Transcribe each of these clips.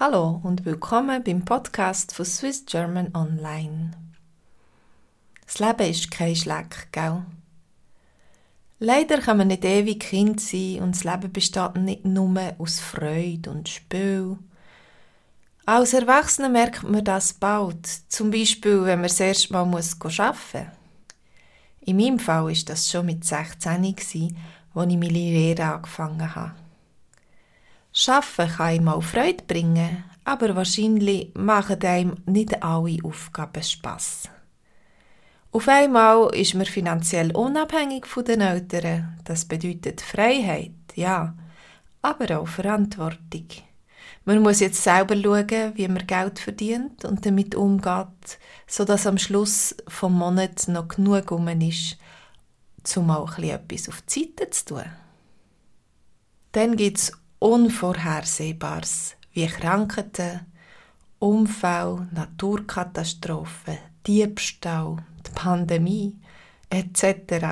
Hallo und willkommen beim Podcast von Swiss German Online. Das Leben ist kein Schleck, gell? Leider kann man nicht ewig Kind sein und das Leben besteht nicht nur aus Freude und Spiel. Als Erwachsener merkt man das bald, zum Beispiel, wenn man das erste Mal arbeiten muss. In meinem Fall war das schon mit 16, als ich meine Lehre angefangen habe. Schaffen kann ihm auch Freude bringen, aber wahrscheinlich machen einem nicht alle Aufgaben Spass. Auf einmal ist man finanziell unabhängig von den Eltern. Das bedeutet Freiheit, ja, aber auch Verantwortung. Man muss jetzt selber schauen, wie man Geld verdient und damit umgeht, sodass am Schluss vom Monat noch genug um ist, um auch etwas auf die Seite zu tun. Dann gibt es Unvorhersehbares wie Krankheiten, Unfälle, Naturkatastrophen, Diebstahl, die Pandemie etc.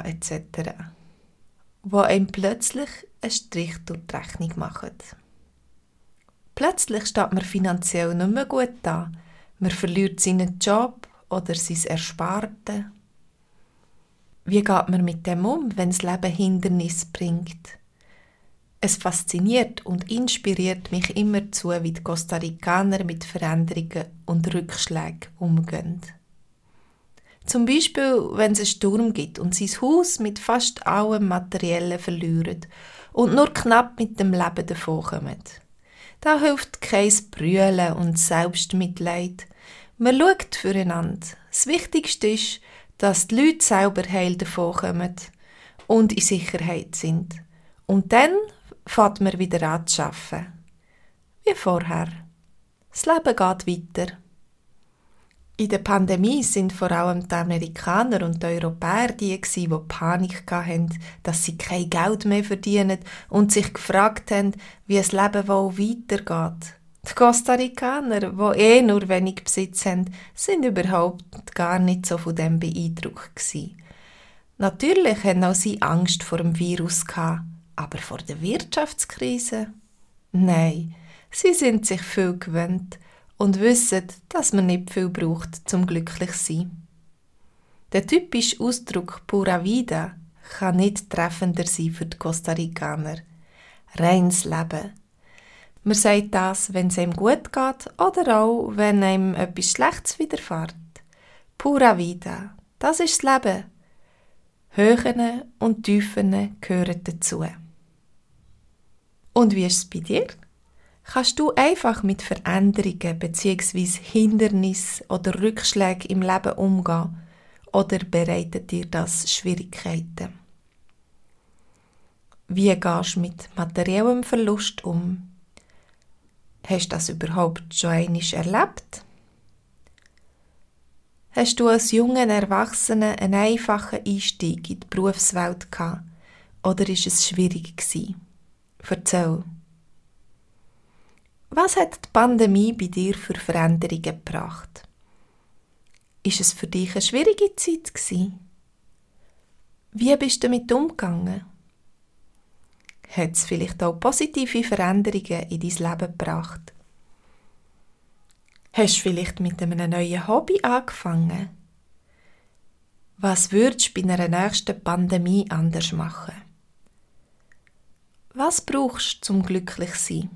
etc. wo einem plötzlich einen Strich durch die Rechnung machen. Plötzlich steht man finanziell nicht mehr gut da. Man verliert seinen Job oder sein Ersparte. Wie geht man mit dem um, wenn das Leben Hindernis bringt? Es fasziniert und inspiriert mich immer zu, wie die Costa Ricaner mit Veränderungen und Rückschlägen umgehen. Zum Beispiel, wenn es einen Sturm gibt und sein Haus mit fast allem Materiellen verlieren und nur knapp mit dem Leben davonkommen. Da hilft kein Brüllen und Selbstmitleid. Man schaut füreinander. Das Wichtigste ist, dass die Leute selber heil davonkommen und in Sicherheit sind. Und dann fährt man wieder an zu arbeiten. Wie vorher. Das Leben geht weiter. In der Pandemie sind vor allem die Amerikaner und die Europäer die, die Panik hatten, dass sie kein Geld mehr verdienen und sich gefragt haben, wie das Leben wohl weitergeht. Die Costa Ricaner, die eh nur wenig Besitz haben, sind überhaupt gar nicht so von dem beeindruckt. Natürlich hatten auch sie Angst vor dem Virus gehabt, aber vor der Wirtschaftskrise? Nein, sie sind sich viel gewöhnt und wissen, dass man nicht viel braucht zum glücklich zu sein. Der typische Ausdruck Pura Vida kann nicht treffender sein für die Costa Ricaner. Reins Leben. Man sagt das, wenn es einem gut geht oder auch, wenn einem etwas Schlechtes widerfährt. Pura Vida, das ist das Leben. Höhen und Tiefen gehören dazu. Und wie ist es bei dir? Kannst du einfach mit Veränderungen bzw. Hindernissen oder Rückschlägen im Leben umgehen oder bereitet dir das Schwierigkeiten? Wie gehst du mit materiellem Verlust um? Hast du das überhaupt schon einmal erlebt? Hast du als junger Erwachsener einen einfachen Einstieg in die Berufswelt gehabt oder ist es schwierig gewesen? Erzähl. Was hat die Pandemie bei dir für Veränderungen gebracht? Ist es für dich eine schwierige Zeit gewesen? Wie bist du damit umgegangen? Hat es vielleicht auch positive Veränderungen in dein Leben gebracht? Hast du vielleicht mit einem neuen Hobby angefangen? Was würdest du bei einer nächsten Pandemie anders machen? Was brauchst du zum glücklich sein?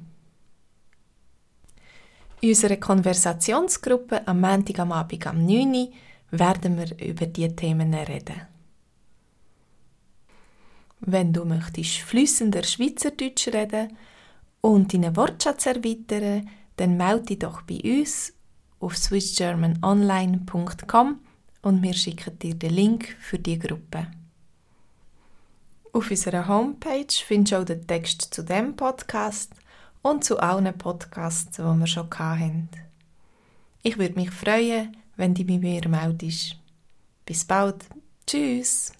In unserer Konversationsgruppe am Montag am Abend am 9 Uhr werden wir über diese Themen reden. Wenn du möchtest flüssender Schweizerdeutsch reden und deinen Wortschatz erweitern, dann melde dich doch bei uns auf swissgermanonline.com und wir schicken dir den Link für die Gruppe. Auf unserer Homepage findest du auch den Text zu dem Podcast und zu allen Podcasts, die wir schon hatten. Ich würde mich freuen, wenn du bei mir meldest. Bis bald. Tschüss.